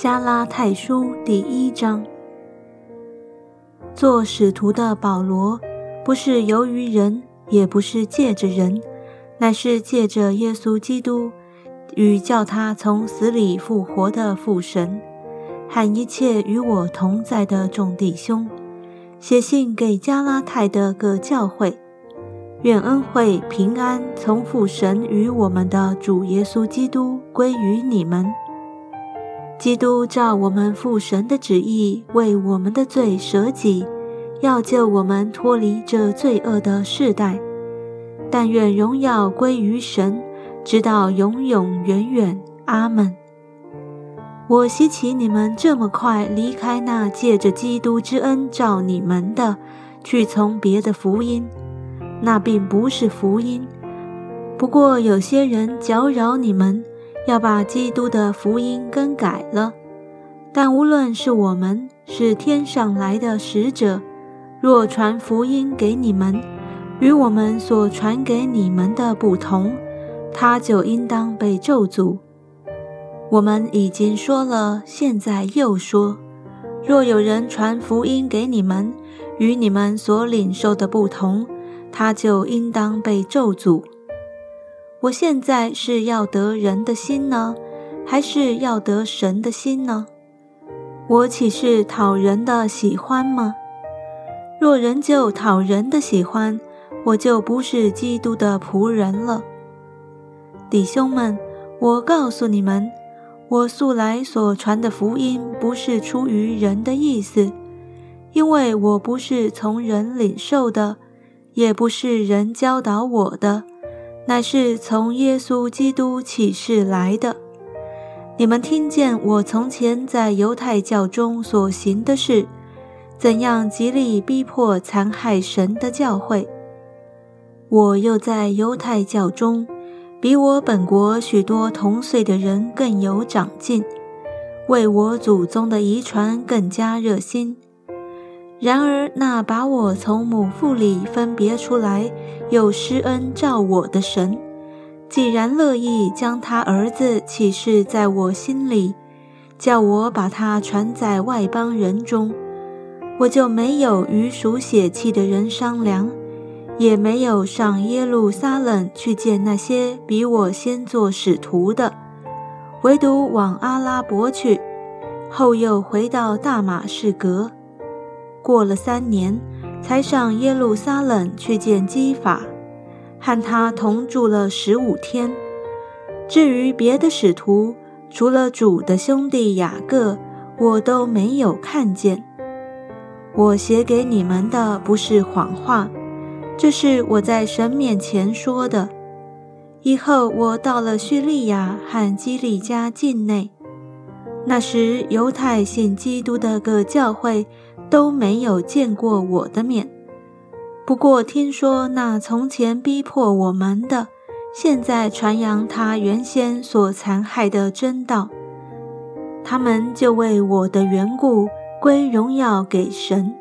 加拉太书第一章。做使徒的保罗，不是由于人，也不是借着人，乃是借着耶稣基督与叫他从死里复活的父神，和一切与我同在的众弟兄，写信给加拉太的各教会，愿恩惠平安从父神与我们的主耶稣基督归于你们。基督照我们父神的旨意，为我们的罪舍己，要救我们脱离这罪恶的世代。但愿荣耀归于神，直到永永远远。阿门。我希奇你们这么快离开那借着基督之恩照你们的，去从别的福音。那并不是福音，不过有些人搅扰你们。要把基督的福音更改了，但无论是我们是天上来的使者，若传福音给你们，与我们所传给你们的不同，他就应当被咒诅。我们已经说了，现在又说：若有人传福音给你们，与你们所领受的不同，他就应当被咒诅。我现在是要得人的心呢，还是要得神的心呢？我岂是讨人的喜欢吗？若人就讨人的喜欢，我就不是基督的仆人了。弟兄们，我告诉你们，我素来所传的福音不是出于人的意思，因为我不是从人领受的，也不是人教导我的。乃是从耶稣基督启示来的。你们听见我从前在犹太教中所行的事，怎样极力逼迫残害神的教会。我又在犹太教中，比我本国许多同岁的人更有长进，为我祖宗的遗传更加热心。然而，那把我从母腹里分别出来，又施恩照我的神，既然乐意将他儿子启示在我心里，叫我把他传在外邦人中，我就没有与属血气的人商量，也没有上耶路撒冷去见那些比我先做使徒的，唯独往阿拉伯去，后又回到大马士革。过了三年，才上耶路撒冷去见基法，和他同住了十五天。至于别的使徒，除了主的兄弟雅各，我都没有看见。我写给你们的不是谎话，这是我在神面前说的。以后我到了叙利亚和基利家境内，那时犹太信基督的各教会。都没有见过我的面，不过听说那从前逼迫我们的，现在传扬他原先所残害的真道，他们就为我的缘故归荣耀给神。